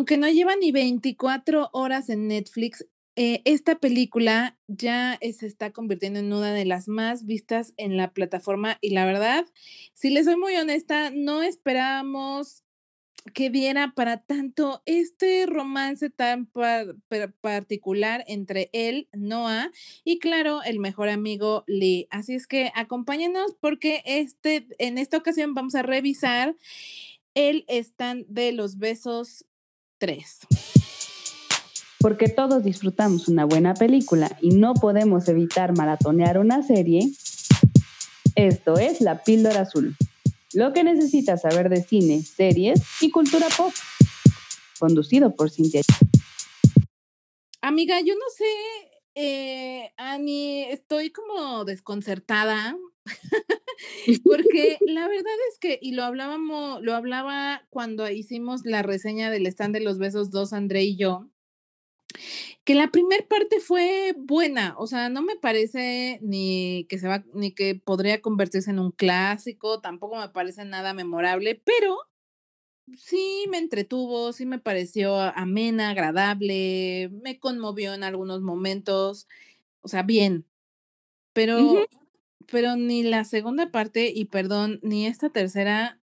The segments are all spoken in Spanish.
aunque no lleva ni 24 horas en Netflix, eh, esta película ya se está convirtiendo en una de las más vistas en la plataforma y la verdad, si les soy muy honesta, no esperábamos que diera para tanto este romance tan particular entre él, Noah, y claro, el mejor amigo Lee. Así es que acompáñenos porque este, en esta ocasión vamos a revisar el stand de los besos 3. Porque todos disfrutamos una buena película y no podemos evitar maratonear una serie, esto es La Píldora Azul. Lo que necesitas saber de cine, series y cultura pop. Conducido por Cintia. Amiga, yo no sé, eh, Ani, estoy como desconcertada porque la verdad es que, y lo hablábamos, lo hablaba cuando hicimos la reseña del stand de los besos dos, André y yo, que la primera parte fue buena, o sea, no me parece ni que se va, ni que podría convertirse en un clásico, tampoco me parece nada memorable, pero sí me entretuvo, sí me pareció amena, agradable, me conmovió en algunos momentos, o sea, bien, pero, pero ni la segunda parte, y perdón, ni esta tercera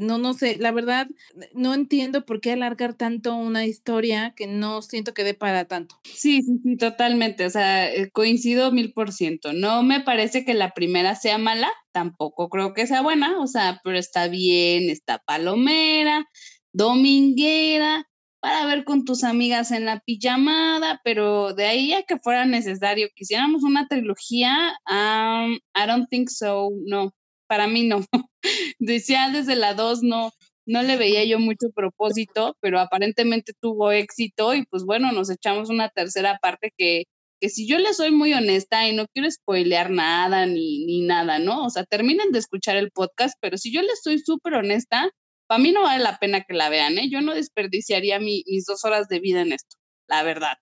no, no sé, la verdad, no entiendo por qué alargar tanto una historia que no siento que dé para tanto. Sí, sí, sí, totalmente. O sea, eh, coincido mil por ciento. No me parece que la primera sea mala, tampoco creo que sea buena, o sea, pero está bien, está palomera, dominguera, para ver con tus amigas en la pijamada, pero de ahí a que fuera necesario que hiciéramos una trilogía, I don't think so, no para mí no. Decía desde la 2 no, no le veía yo mucho propósito, pero aparentemente tuvo éxito y pues bueno, nos echamos una tercera parte que, que si yo le soy muy honesta y no quiero spoilear nada ni, ni nada, ¿no? O sea, terminen de escuchar el podcast, pero si yo les soy súper honesta, para mí no vale la pena que la vean, ¿eh? Yo no desperdiciaría mis dos horas de vida en esto, la verdad.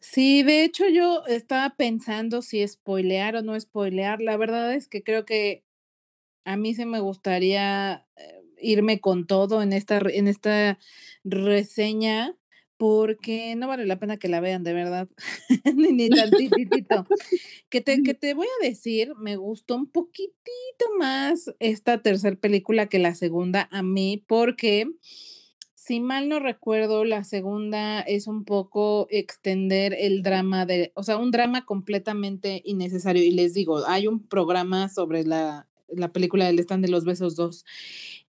Sí, de hecho yo estaba pensando si spoilear o no spoilear. La verdad es que creo que a mí se me gustaría eh, irme con todo en esta, en esta reseña porque no vale la pena que la vean, de verdad, ni, ni tantitito. que, te, que te voy a decir, me gustó un poquitito más esta tercera película que la segunda a mí, porque si mal no recuerdo, la segunda es un poco extender el drama de, o sea, un drama completamente innecesario. Y les digo, hay un programa sobre la, la película del stand de los besos 2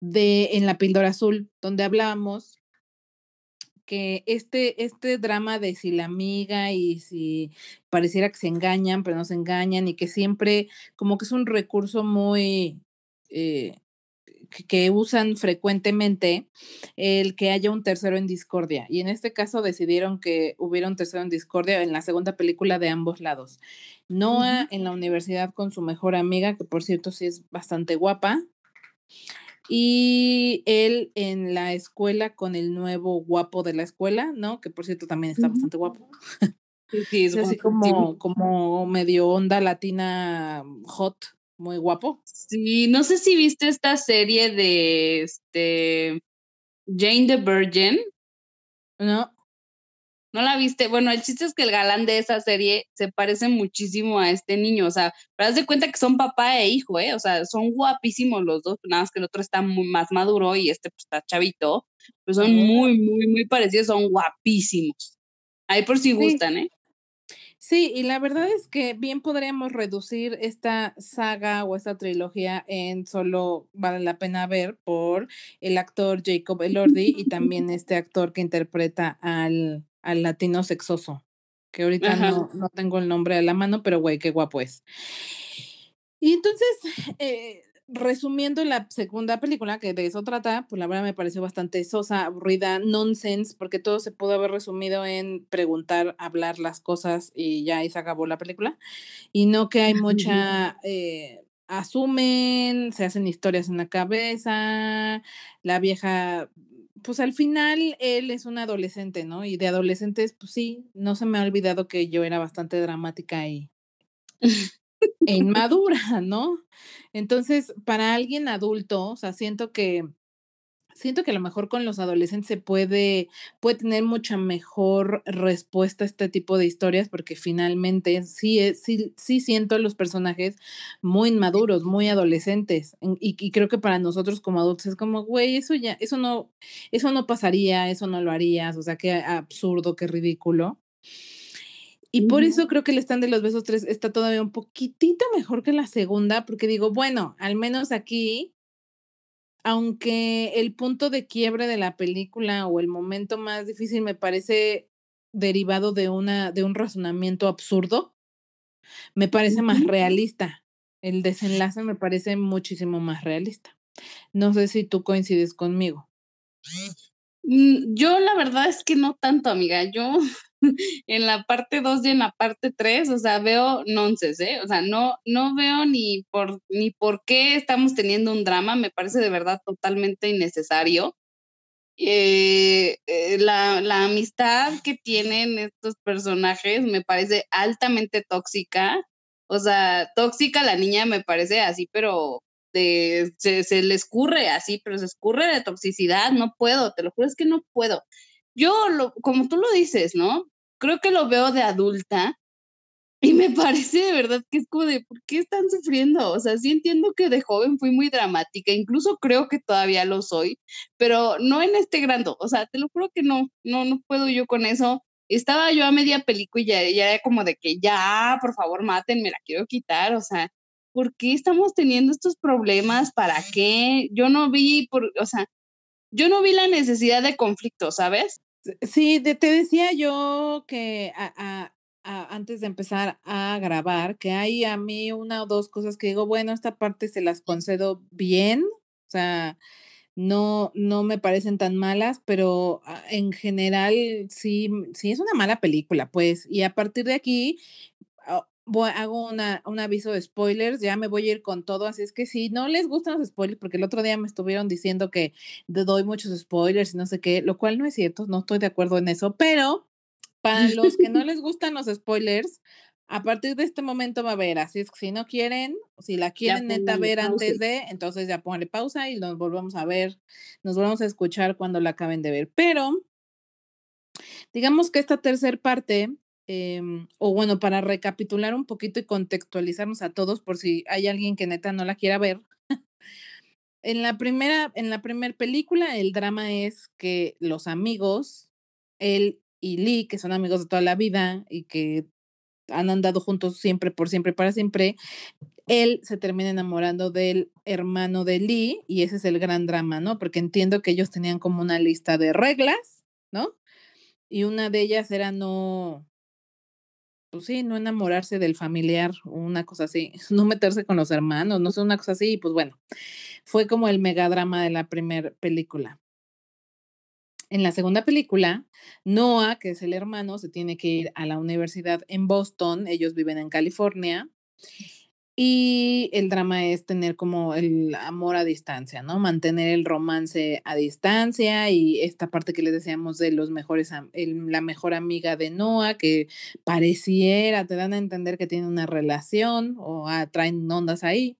de en la píldora azul, donde hablábamos que este, este drama de si la amiga y si pareciera que se engañan, pero no se engañan, y que siempre como que es un recurso muy eh, que usan frecuentemente el que haya un tercero en discordia. Y en este caso decidieron que hubiera un tercero en discordia en la segunda película de ambos lados. Noah en la universidad con su mejor amiga, que por cierto sí es bastante guapa. Y él en la escuela con el nuevo guapo de la escuela, ¿no? Que por cierto también está bastante guapo. Sí, es, así como, como medio onda latina hot, muy guapo. Sí, no sé si viste esta serie de este Jane the Virgin. No. ¿No la viste? Bueno, el chiste es que el galán de esa serie se parece muchísimo a este niño, o sea, pero haz de cuenta que son papá e hijo, ¿eh? O sea, son guapísimos los dos, nada más que el otro está muy más maduro y este pues, está chavito, pero son muy, muy, muy parecidos, son guapísimos. Ahí por si gustan, ¿eh? Sí, y la verdad es que bien podríamos reducir esta saga o esta trilogía en solo vale la pena ver por el actor Jacob Elordi y también este actor que interpreta al, al latino sexoso, que ahorita no, no, tengo el nombre a la mano, pero güey, qué guapo es. Y entonces, eh, resumiendo la segunda película, que de eso trata, pues la verdad me pareció bastante sosa, aburrida, nonsense, porque todo se pudo haber resumido en preguntar, hablar las cosas y ya ahí se acabó la película. Y no que hay mucha... Eh, asumen, se hacen historias en la cabeza, la vieja, pues al final él es un adolescente, ¿no? Y de adolescentes, pues sí, no se me ha olvidado que yo era bastante dramática y e inmadura, ¿no? Entonces, para alguien adulto, o sea, siento que siento que a lo mejor con los adolescentes se puede, puede tener mucha mejor respuesta a este tipo de historias porque finalmente sí, sí, sí siento a los personajes muy inmaduros, muy adolescentes y, y, creo que para nosotros como adultos es como, güey, eso ya, eso no, eso no pasaría, eso no lo harías, o sea, qué absurdo, qué ridículo. Y por eso creo que el stand de los besos 3 está todavía un poquitito mejor que la segunda, porque digo, bueno, al menos aquí aunque el punto de quiebre de la película o el momento más difícil me parece derivado de una de un razonamiento absurdo, me parece más realista. El desenlace me parece muchísimo más realista. No sé si tú coincides conmigo. Mm, yo la verdad es que no tanto, amiga. Yo en la parte 2 y en la parte 3, o sea, veo nonsense, ¿eh? O sea, no, no veo ni por, ni por qué estamos teniendo un drama, me parece de verdad totalmente innecesario. Eh, eh, la, la amistad que tienen estos personajes me parece altamente tóxica. O sea, tóxica la niña me parece así, pero de, se, se le escurre así, pero se escurre de toxicidad, no puedo, te lo juro, es que no puedo yo, lo, como tú lo dices, ¿no? Creo que lo veo de adulta y me parece de verdad que es como de, ¿por qué están sufriendo? O sea, sí entiendo que de joven fui muy dramática, incluso creo que todavía lo soy, pero no en este grado, o sea, te lo juro que no, no, no puedo yo con eso. Estaba yo a media película y ya, ya era como de que ya, por favor, maten, me la quiero quitar, o sea, ¿por qué estamos teniendo estos problemas? ¿Para qué? Yo no vi, por, o sea, yo no vi la necesidad de conflicto, ¿sabes? Sí, te decía yo que antes de empezar a grabar, que hay a mí una o dos cosas que digo, bueno, esta parte se las concedo bien, o sea, no, no me parecen tan malas, pero ah, en general sí, sí es una mala película, pues, y a partir de aquí hago una, un aviso de spoilers, ya me voy a ir con todo, así es que si no les gustan los spoilers, porque el otro día me estuvieron diciendo que doy muchos spoilers y no sé qué, lo cual no es cierto, no estoy de acuerdo en eso, pero para los que no les gustan los spoilers, a partir de este momento va a haber, así es que si no quieren, si la quieren neta ver antes de, entonces ya ponle pausa y nos volvemos a ver, nos volvemos a escuchar cuando la acaben de ver, pero digamos que esta tercera parte Em, o bueno, para recapitular un poquito y contextualizarnos a todos por si hay alguien que neta no la quiera ver. en la primera, en la primera película, el drama es que los amigos, él y Lee, que son amigos de toda la vida y que han andado juntos siempre, por siempre, para siempre, él se termina enamorando del hermano de Lee y ese es el gran drama, ¿no? Porque entiendo que ellos tenían como una lista de reglas, ¿no? Y una de ellas era no, pues sí, no enamorarse del familiar, una cosa así, no meterse con los hermanos, no sé, una cosa así, y pues bueno, fue como el megadrama de la primera película. En la segunda película, Noah, que es el hermano, se tiene que ir a la universidad en Boston, ellos viven en California, y el drama es tener como el amor a distancia, ¿no? Mantener el romance a distancia y esta parte que les decíamos de los mejores, la mejor amiga de Noah, que pareciera, te dan a entender que tiene una relación o traen ondas ahí.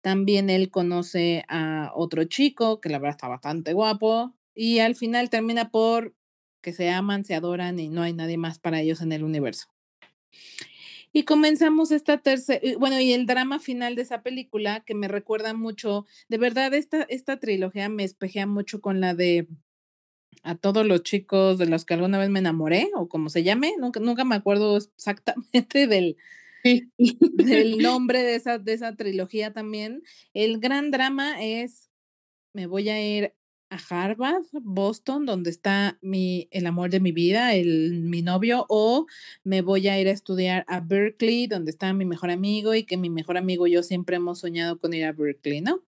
También él conoce a otro chico que la verdad está bastante guapo y al final termina por que se aman, se adoran y no hay nadie más para ellos en el universo. Y comenzamos esta tercera, bueno, y el drama final de esa película que me recuerda mucho, de verdad, esta, esta trilogía me espejea mucho con la de a todos los chicos de los que alguna vez me enamoré, o como se llame, nunca, nunca me acuerdo exactamente del, del nombre de esa, de esa trilogía también. El gran drama es, me voy a ir a Harvard, Boston, donde está mi, el amor de mi vida, el, mi novio, o me voy a ir a estudiar a Berkeley, donde está mi mejor amigo y que mi mejor amigo y yo siempre hemos soñado con ir a Berkeley, ¿no?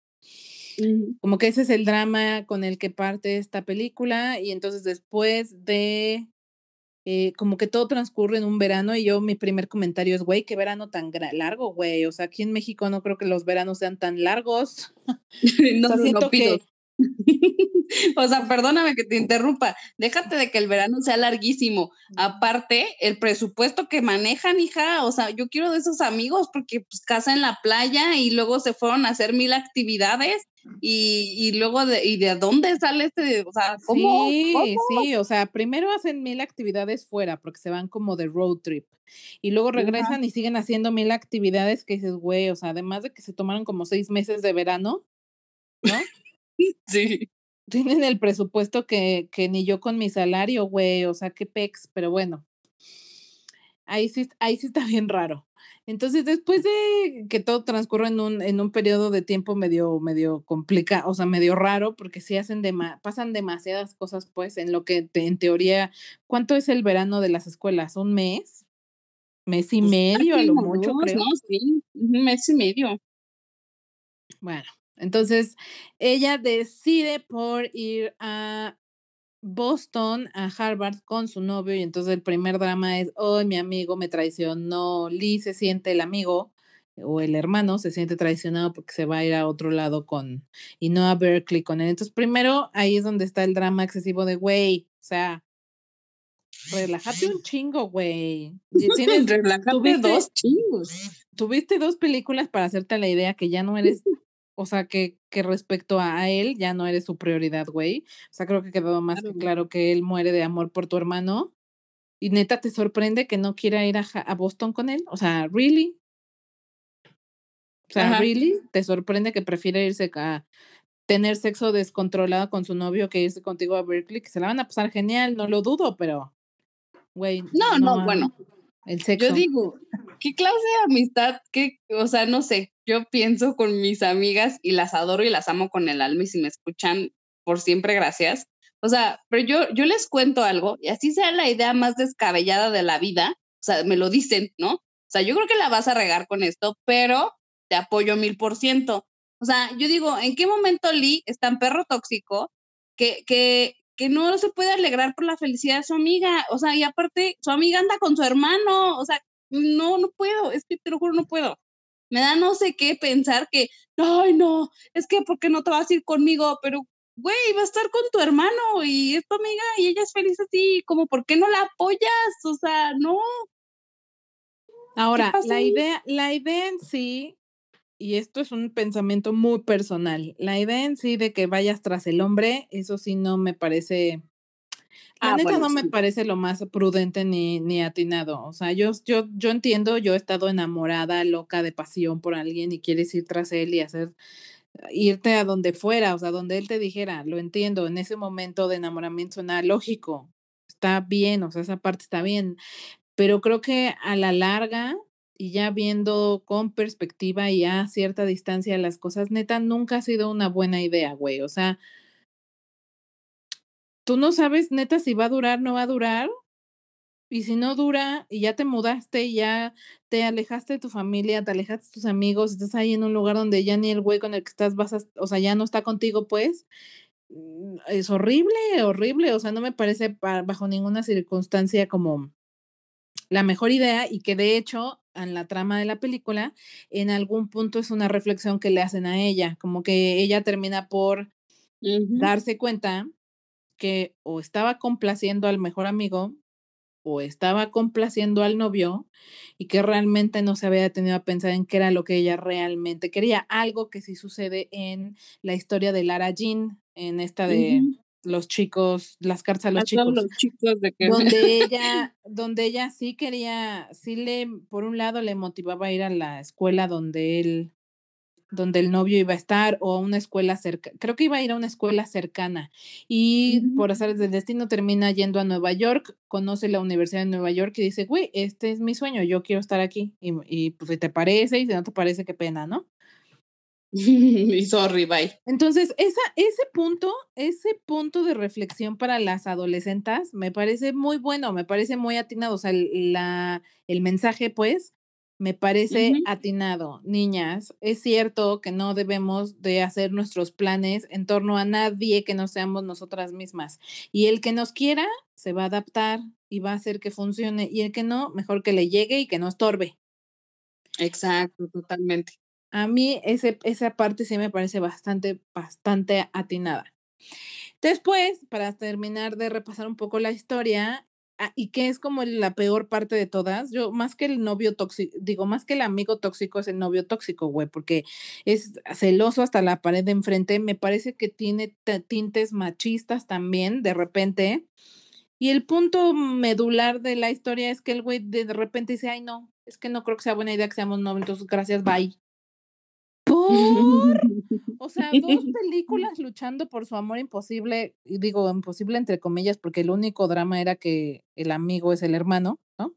Como que ese es el drama con el que parte esta película y entonces después de, eh, como que todo transcurre en un verano y yo mi primer comentario es, güey, qué verano tan largo, güey. O sea, aquí en México no creo que los veranos sean tan largos. no, o sea, siento que o sea, perdóname que te interrumpa. Déjate de que el verano sea larguísimo. Aparte, el presupuesto que manejan, hija, o sea, yo quiero de esos amigos porque pues casa en la playa y luego se fueron a hacer mil actividades y, y luego de, y de dónde sale este, o sea, ¿cómo? Sí, sí, o sea, primero hacen mil actividades fuera porque se van como de road trip y luego regresan y siguen haciendo mil actividades que dices, güey, o sea, además de que se tomaron como seis meses de verano, ¿no? Sí. Tienen el presupuesto que, que ni yo con mi salario, güey, o sea, qué pex, pero bueno. Ahí sí, ahí sí está bien raro. Entonces, después de que todo transcurre en un, en un periodo de tiempo medio, medio complicado, o sea, medio raro, porque sí hacen pasan demasiadas cosas, pues, en lo que en teoría, ¿cuánto es el verano de las escuelas? ¿Un mes? ¿Mes y pues, medio a lo mucho, creo? No, sí, un mes y medio. Bueno, entonces ella decide por ir a Boston, a Harvard con su novio y entonces el primer drama es, oh, mi amigo me traicionó, Lee se siente el amigo o el hermano se siente traicionado porque se va a ir a otro lado con, y no a Berkeley con él. Entonces primero ahí es donde está el drama excesivo de, güey, o sea, relájate un chingo, güey. Relájate dos chingos. Tuviste dos películas para hacerte la idea que ya no eres o sea, que, que respecto a, él ya no eres su prioridad, güey. O sea, creo que quedó más que claro que él muere de amor por tu hermano. Y neta, ¿te sorprende que no quiera ir a, a Boston con él? O sea, ¿really? O sea, ¿really? ¿Te sorprende que prefiere irse a tener sexo descontrolado con su novio que irse contigo a Berkeley? Que se la van a pasar genial, no lo dudo, pero, güey. No, no, bueno. El sexo. Yo digo, ¿qué clase de amistad? ¿Qué, o sea, no sé, yo pienso con mis amigas y las adoro y las amo con el alma y si me escuchan, por siempre gracias. O sea, pero yo, yo les cuento algo y así sea la idea más descabellada de la vida, o sea, me lo dicen, ¿no? O sea, yo creo que la vas a regar con esto, pero te apoyo mil por ciento. O sea, yo digo, ¿en qué momento Lee es tan perro tóxico que, que, que no se puede alegrar por la felicidad de su amiga? O sea, y aparte, su amiga anda con su hermano, o sea, no, no puedo, es que te lo juro, no puedo me da no sé qué pensar que, ay, no, es que porque no te vas a ir conmigo, pero, güey, va a estar con tu hermano y es tu amiga y ella es feliz así, como, ¿por qué no la apoyas? O sea, no. Ahora, la idea, la idea en sí, y esto es un pensamiento muy personal, la idea en sí de que vayas tras el hombre, eso sí no me parece la ah, neta no me parece lo más prudente ni, ni atinado. O sea, yo, yo, yo entiendo, yo he estado enamorada, loca de pasión por alguien y quieres ir tras él y hacer, irte a donde fuera, o sea, donde él te dijera, lo entiendo, en ese momento de enamoramiento suena lógico, está bien, o sea, esa parte está bien, pero creo que a la larga y ya viendo con perspectiva y a cierta distancia las cosas, neta, nunca ha sido una buena idea, güey, o sea, tú no sabes neta si va a durar, no va a durar. Y si no dura y ya te mudaste, y ya te alejaste de tu familia, te alejaste de tus amigos, estás ahí en un lugar donde ya ni el güey con el que estás vas a, o sea, ya no está contigo, pues mm, es horrible, horrible, o sea, no me parece bajo ninguna circunstancia como la mejor idea y que de hecho en la trama de la película en algún punto es una reflexión que le hacen a ella, como que ella termina por darse cuenta que o estaba complaciendo al mejor amigo o estaba complaciendo al novio y que realmente no se había detenido a pensar en qué era lo que ella realmente quería. Algo que sí sucede en la historia de Lara Jean, en esta de los chicos, las cartas a los chicos. Los chicos de que... donde ella, donde ella sí quería, sí le, por un lado le motivaba a ir a la escuela donde él donde el novio iba a estar o a una escuela cerca, creo que iba a ir a una escuela cercana y por azares del destino termina yendo a Nueva York, conoce la Universidad de Nueva York y dice, güey, este es mi sueño, yo quiero estar aquí y, y pues si te parece y si no te parece, qué pena, ¿no? y sorry, bye. Entonces, esa, ese punto, ese punto de reflexión para las adolescentes me parece muy bueno, me parece muy atinado, o sea, la, el mensaje, pues, me parece atinado. Niñas, es cierto que no debemos de hacer nuestros planes en torno a nadie que no seamos nosotras mismas. Y el que nos quiera se va a adaptar y va a hacer que funcione. Y el que no, mejor que le llegue y que no estorbe. Exacto, totalmente. A mí ese, esa parte sí me parece bastante, bastante atinada. Después, para terminar de repasar un poco la historia, ah, y que es como la peor parte de todas, yo más que el novio tóxico, digo, más que el amigo tóxico es el novio tóxico, güey, porque es celoso hasta la pared de enfrente, me parece que tiene tintes machistas también, de repente. Y el punto medular de la historia es que el güey de repente dice, ay, no, es que no creo que sea buena idea que seamos novios, entonces gracias, bye. ¿Por? O sea, dos películas luchando por su amor imposible, y digo imposible entre comillas, porque el único drama era que el amigo es el hermano, ¿no?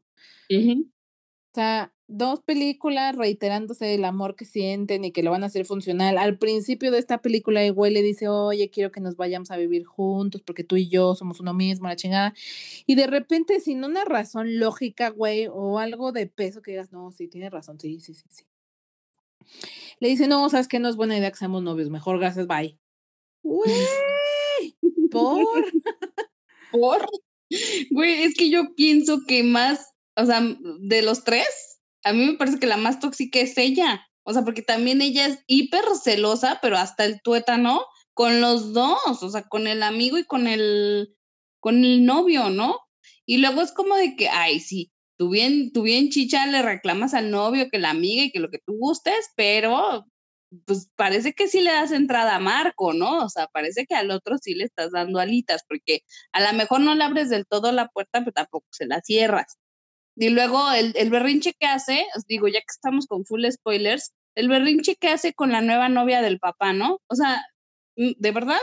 O sea, dos películas reiterándose el amor que sienten y que lo van a hacer funcional. Al principio de esta película, el güey le dice, oye, quiero que nos vayamos a vivir juntos porque tú y yo somos uno mismo, la chingada. Y de repente, sin una razón lógica, güey, o algo de peso que digas, no, sí, tiene razón, sí, sí, sí, sí. Le dice, no, sabes que no es buena idea que seamos novios, mejor gracias, bye. Güey, por. por. Güey, es que yo pienso que más, o sea, de los tres, a mí me parece que la más tóxica es ella. O sea, porque también ella es hiper celosa, pero hasta el tuétano, con los dos, o sea, con el amigo y con el, con el novio, ¿no? Y luego es como de que, ay, sí, tú bien, tú bien chicha le reclamas al novio que la amiga y que lo que tú gustes, pero pues parece que sí le das entrada a Marco, ¿no? O sea, parece que al otro sí le estás dando alitas, porque a lo mejor no le abres del todo la puerta, pero tampoco se la cierras. Y luego el, el berrinche que hace, os digo, ya que estamos con full spoilers, el berrinche que hace con la nueva novia del papá, ¿no? O sea, mm, ¿de verdad?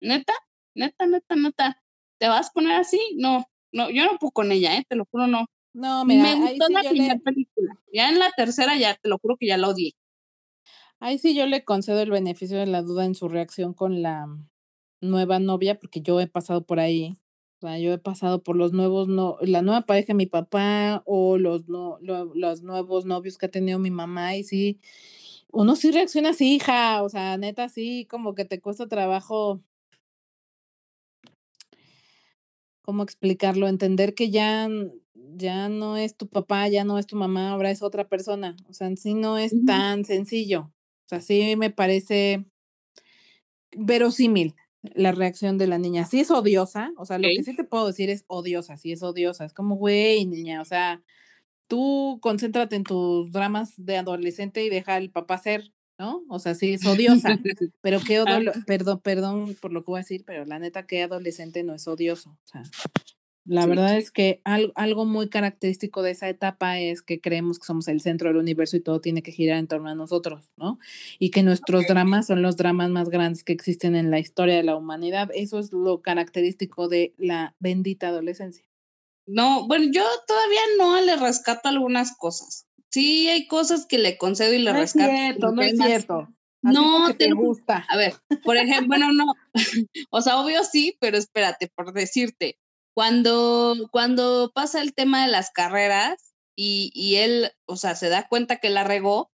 ¿Neta? ¿Neta, neta, neta? ¿Te vas a poner así? No, no, yo no puedo con ella, ¿eh? Te lo juro, no. No, mira, me gustó la primera película. Ya en la tercera ya te lo juro que ya la odié. Ahí sí yo le concedo el beneficio de la duda en su reacción con la nueva novia, porque yo he pasado por ahí. O sea, yo he pasado por los nuevos, no, la nueva pareja de mi papá o los, no, los nuevos novios que ha tenido mi mamá y sí, uno sí reacciona así, hija, o sea, neta, sí, como que te cuesta trabajo ¿cómo explicarlo? Entender que ya, ya no es tu papá, ya no es tu mamá, ahora es otra persona. O sea, sí no es tan sencillo. O sea, sí me parece verosímil la reacción de la niña. Sí es odiosa, o sea, lo que sí te puedo decir es odiosa, sí es odiosa. Es como, güey, niña, o sea, tú concéntrate en tus dramas de adolescente y deja al papá ser, ¿no? O sea, sí es odiosa, pero qué perdón, perdón por lo que voy a decir, pero la neta que adolescente no es odioso. O sea, la verdad es que algo, muy característico de esa etapa es que creemos que somos el centro del universo y todo tiene que girar en torno a nosotros, ¿no? Y que nuestros dramas son los dramas más grandes que existen en la historia de la humanidad. Eso es lo característico de la bendita adolescencia. No, bueno, yo todavía no le rescato algunas cosas sí hay cosas que le concedo y le no rescato. Es cierto, no es cierto. no te gusta. A ver, por ejemplo, bueno, no. o sea, obvio sí, pero espérate, por decirte, cuando, cuando pasa el tema de las carreras y, y él, o sea, se da cuenta que la regó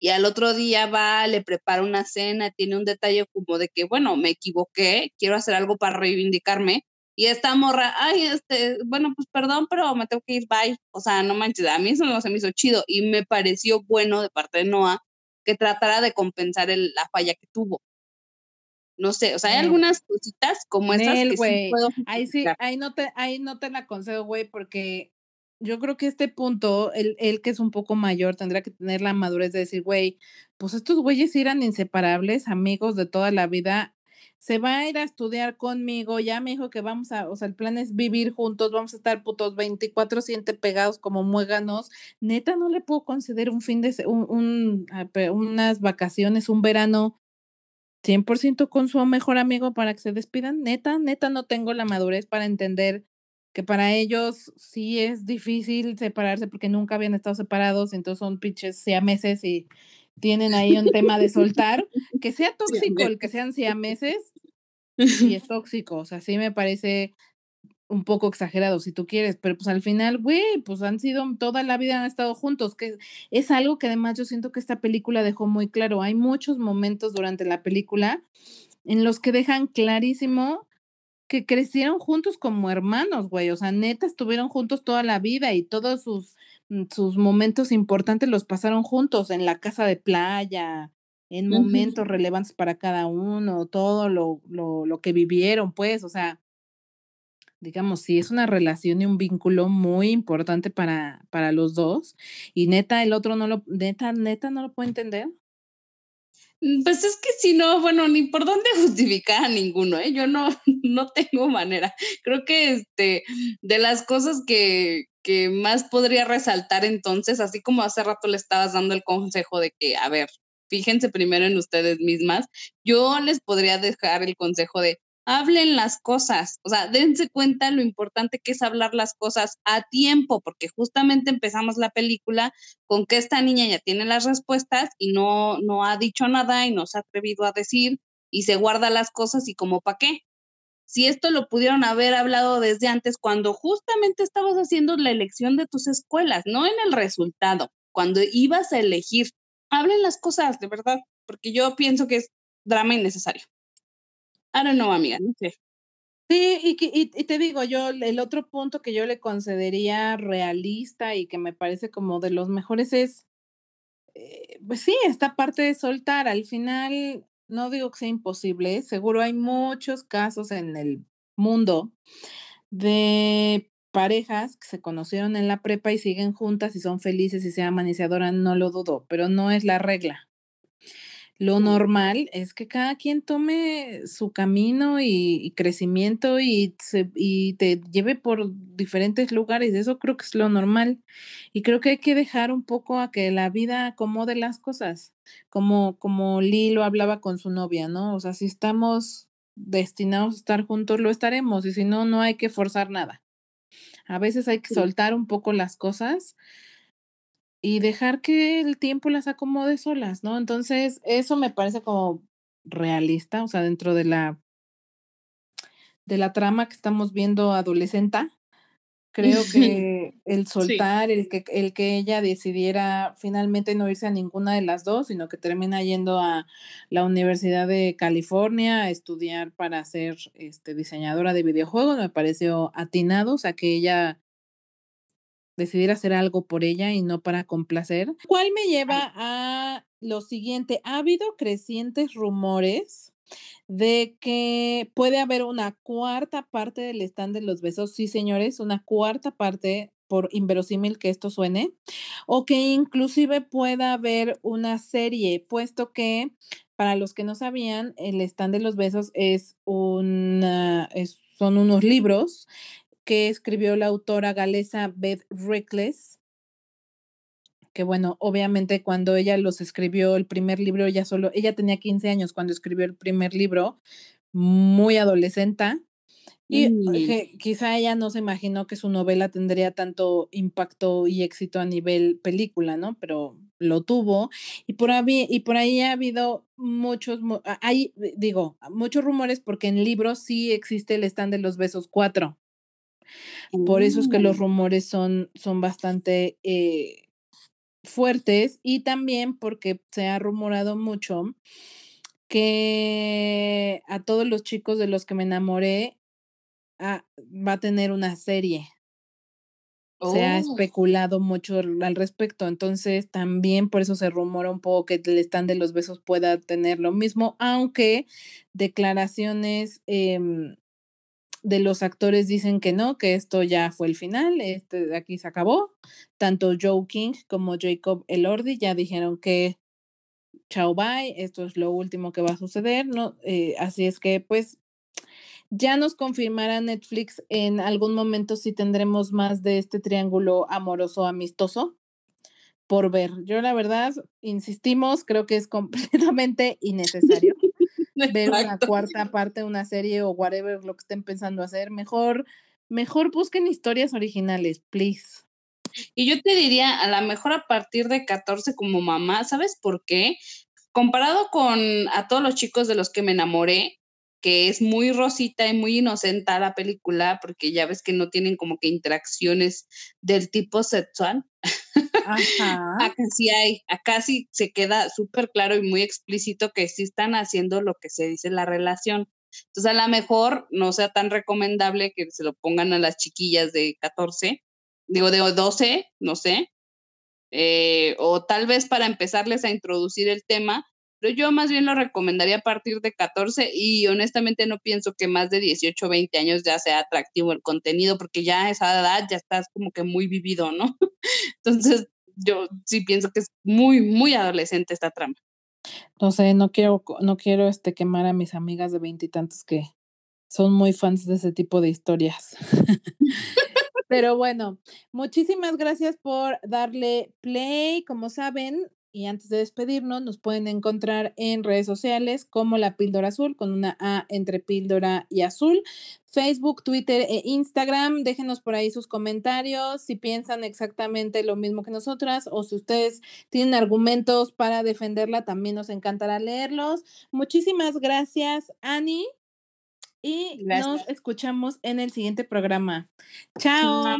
y al otro día va, le prepara una cena, tiene un detalle como de que, bueno, me equivoqué, quiero hacer algo para reivindicarme y esta morra, ay, este, bueno, pues perdón, pero me tengo que ir, bye. O sea, no manches, a mí eso no se me hizo chido y me pareció bueno de parte de Noah que tratara de compensar el, la falla que tuvo. No sé, o sea, hay algunas cositas como esas que sí puedo Ahí sí, ahí no te, ahí no te la concedo, güey, porque yo creo que este punto, él, él, que es un poco mayor, tendrá que tener la madurez de decir, güey, pues estos güeyes eran inseparables, amigos de toda la vida, se va a ir a estudiar conmigo, ya me dijo que vamos a, o sea, el plan es vivir juntos, vamos a estar putos 24 siente pegados como muéganos, neta no le puedo conceder un fin de, un, un, unas vacaciones, un verano 100% con su mejor amigo para que se despidan, neta, neta no tengo la madurez para entender que para ellos sí es difícil separarse porque nunca habían estado separados, entonces son pinches meses y tienen ahí un tema de soltar, que sea tóxico el que sean siameses, sí es tóxico, o sea, sí me parece un poco exagerado si tú quieres, pero pues al final, güey, pues han sido toda la vida han estado juntos, que es algo que además yo siento que esta película dejó muy claro. Hay muchos momentos durante la película en los que dejan clarísimo que crecieron juntos como hermanos, güey, o sea, neta estuvieron juntos toda la vida y todos sus mm, sus momentos importantes los pasaron juntos en la casa de playa, en momentos relevantes para cada uno, todo lo, lo, lo que vivieron, pues, o sea, digamos, sí es una relación y un vínculo muy importante para, para los dos. Y neta, el otro no lo, neta, neta, no lo puede entender. Mm, pues es que si no, bueno, ni por dónde justificar a ninguno, ¿eh? Yo no, no tengo manera. Creo que este, de las cosas que, que más podría resaltar entonces, así como hace rato le estabas dando el consejo de que, a ver, fíjense primero en ustedes mismas, yo les podría dejar el consejo de, hablen las cosas, o sea, dense cuenta lo importante que es hablar las cosas a tiempo, porque justamente empezamos la película con que esta niña ya tiene las respuestas y no, no ha dicho nada y no se ha atrevido a decir y se guarda las cosas y como para qué. Si esto lo pudieron haber hablado desde antes, cuando justamente estabas haciendo la elección de tus escuelas, no en el resultado, cuando ibas a elegir, hablen las cosas, de verdad, porque yo pienso que es drama innecesario. I don't know, amiga, no sé. Sí, y, y, y, te digo, yo el otro punto que yo le concedería realista y que me parece como de los mejores es, eh, pues sí, esta parte de soltar. Al final, no digo que sea imposible, seguro hay muchos casos en el mundo de parejas que se conocieron en la prepa y siguen juntas y son felices y se aman no lo dudo, pero no es la regla. Lo normal es que cada quien tome su camino y, crecimiento y, se, y te lleve por diferentes lugares. Eso creo que es lo normal. Y creo que hay que dejar un poco a que la vida acomode las cosas, como, como Lilo hablaba con su novia, ¿no? O sea, si estamos destinados a estar juntos, lo estaremos. Y si no, no hay que forzar nada. A veces hay que soltar un poco las cosas y dejar que el tiempo las acomode solas, ¿no? Entonces, eso me parece como realista, o sea, dentro de la de la trama que estamos viendo adolescente, creo que el soltar, el que el que ella decidiera finalmente no irse a ninguna de las dos, sino que termina yendo a la Universidad de California a estudiar para ser este diseñadora de videojuegos, me pareció atinado, o sea, que ella decidir hacer algo por ella y no para complacer. ¿Cuál me lleva a lo siguiente? Ha habido crecientes rumores de que puede haber una cuarta parte del stand de los besos, sí señores, una cuarta parte por inverosímil que esto suene, o que inclusive pueda haber una serie, puesto que para los que no sabían, el stand de los besos es una, son unos libros que escribió la autora galesa Beth Reckless, que bueno, obviamente cuando ella los escribió el primer libro, ella solo, ella tenía 15 años cuando escribió el primer libro, muy adolescente, y mm. quizá ella no se imaginó que su novela tendría tanto impacto y éxito a nivel película, ¿no? Pero lo tuvo. Y por ahí, y por ahí ha habido muchos, hay, digo, muchos rumores porque en libros sí existe el stand de los besos 4. Por eso es que los mm. rumores son, son bastante eh, fuertes y también porque se ha rumorado mucho que a todos los chicos de los que me enamoré ah, va a tener una serie. Se ha oh. especulado mucho al respecto, entonces también por eso se rumora un poco que el stand de los besos pueda tener lo mismo, aunque declaraciones eh, de los actores dicen que no, que esto ya fue el final, este aquí se acabó. Tanto Joe King como Jacob Elordi ya dijeron que chao bye, esto es lo último que va a suceder, ¿no? Eh, así es que pues ya nos confirmará Netflix en algún momento si tendremos más de este triángulo amoroso amistoso por ver. Yo la verdad, insistimos, creo que es completamente innecesario ver una cuarta parte de una serie o whatever lo que estén pensando hacer. Mejor, mejor busquen historias originales, please. Y yo te diría, a lo mejor a partir de 14 como mamá, ¿sabes por qué? Comparado con a todos los chicos de los que me enamoré, que es muy rosita y muy inocente la película, porque ya ves que no tienen como que interacciones del tipo sexual. acá sí hay, acá sí se queda súper claro y muy explícito que sí están haciendo lo que se dice la relación. Entonces, a lo mejor no sea tan recomendable que se lo pongan a las chiquillas de 14, digo de 12, no sé, eh, o tal vez para empezarles a introducir el tema, pero yo más bien lo recomendaría a partir de 14 y honestamente no pienso que más de 18 o 20 años ya sea atractivo el contenido, porque ya a esa edad ya estás como que muy vivido, ¿no? Entonces, yo sí pienso que es muy, muy adolescente esta trama. No sé, no quiero, no quiero este, quemar a mis amigas de veintitantos que son muy fans de ese tipo de historias. Pero bueno, muchísimas gracias por darle play. Como saben, y antes de despedirnos, nos pueden encontrar en redes sociales como La Píldora Azul, con una A entre píldora y azul. Facebook, Twitter e Instagram. Déjenos por ahí sus comentarios si piensan exactamente lo mismo que nosotras o si ustedes tienen argumentos para defenderla, también nos encantará leerlos. Muchísimas gracias, Ani. Y nos escuchamos en el siguiente programa. Chao.